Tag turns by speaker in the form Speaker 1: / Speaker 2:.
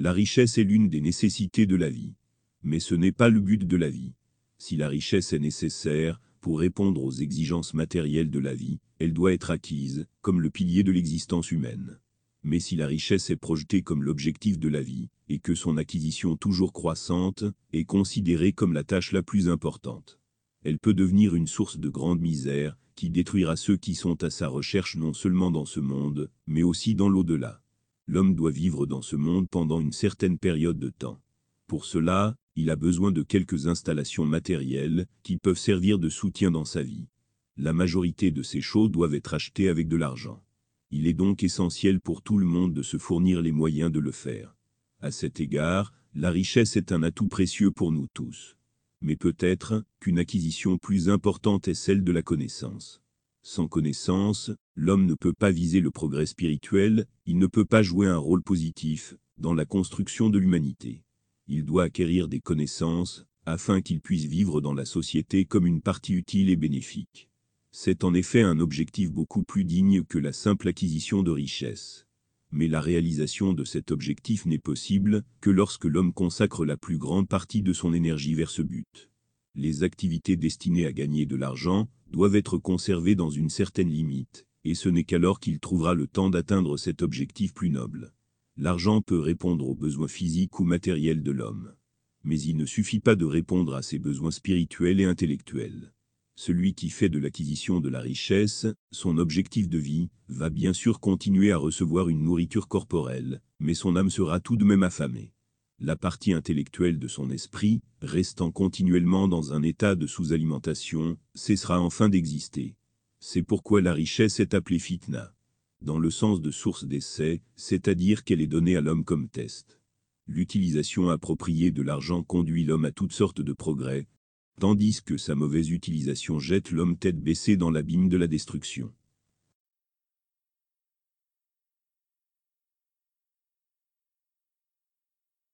Speaker 1: La richesse est l'une des nécessités de la vie. Mais ce n'est pas le but de la vie. Si la richesse est nécessaire, pour répondre aux exigences matérielles de la vie, elle doit être acquise, comme le pilier de l'existence humaine. Mais si la richesse est projetée comme l'objectif de la vie, et que son acquisition toujours croissante, est considérée comme la tâche la plus importante, elle peut devenir une source de grande misère, qui détruira ceux qui sont à sa recherche non seulement dans ce monde, mais aussi dans l'au-delà. L'homme doit vivre dans ce monde pendant une certaine période de temps. Pour cela, il a besoin de quelques installations matérielles qui peuvent servir de soutien dans sa vie. La majorité de ces choses doivent être achetées avec de l'argent. Il est donc essentiel pour tout le monde de se fournir les moyens de le faire. À cet égard, la richesse est un atout précieux pour nous tous. Mais peut-être qu'une acquisition plus importante est celle de la connaissance. Sans connaissance, l'homme ne peut pas viser le progrès spirituel, il ne peut pas jouer un rôle positif dans la construction de l'humanité. Il doit acquérir des connaissances afin qu'il puisse vivre dans la société comme une partie utile et bénéfique. C'est en effet un objectif beaucoup plus digne que la simple acquisition de richesses. Mais la réalisation de cet objectif n'est possible que lorsque l'homme consacre la plus grande partie de son énergie vers ce but. Les activités destinées à gagner de l'argent doivent être conservées dans une certaine limite, et ce n'est qu'alors qu'il trouvera le temps d'atteindre cet objectif plus noble. L'argent peut répondre aux besoins physiques ou matériels de l'homme. Mais il ne suffit pas de répondre à ses besoins spirituels et intellectuels. Celui qui fait de l'acquisition de la richesse son objectif de vie va bien sûr continuer à recevoir une nourriture corporelle, mais son âme sera tout de même affamée. La partie intellectuelle de son esprit, restant continuellement dans un état de sous-alimentation, cessera enfin d'exister. C'est pourquoi la richesse est appelée fitna, dans le sens de source d'essai, c'est-à-dire qu'elle est donnée à l'homme comme test. L'utilisation appropriée de l'argent conduit l'homme à toutes sortes de progrès, tandis que sa mauvaise utilisation jette l'homme tête baissée dans l'abîme de la destruction.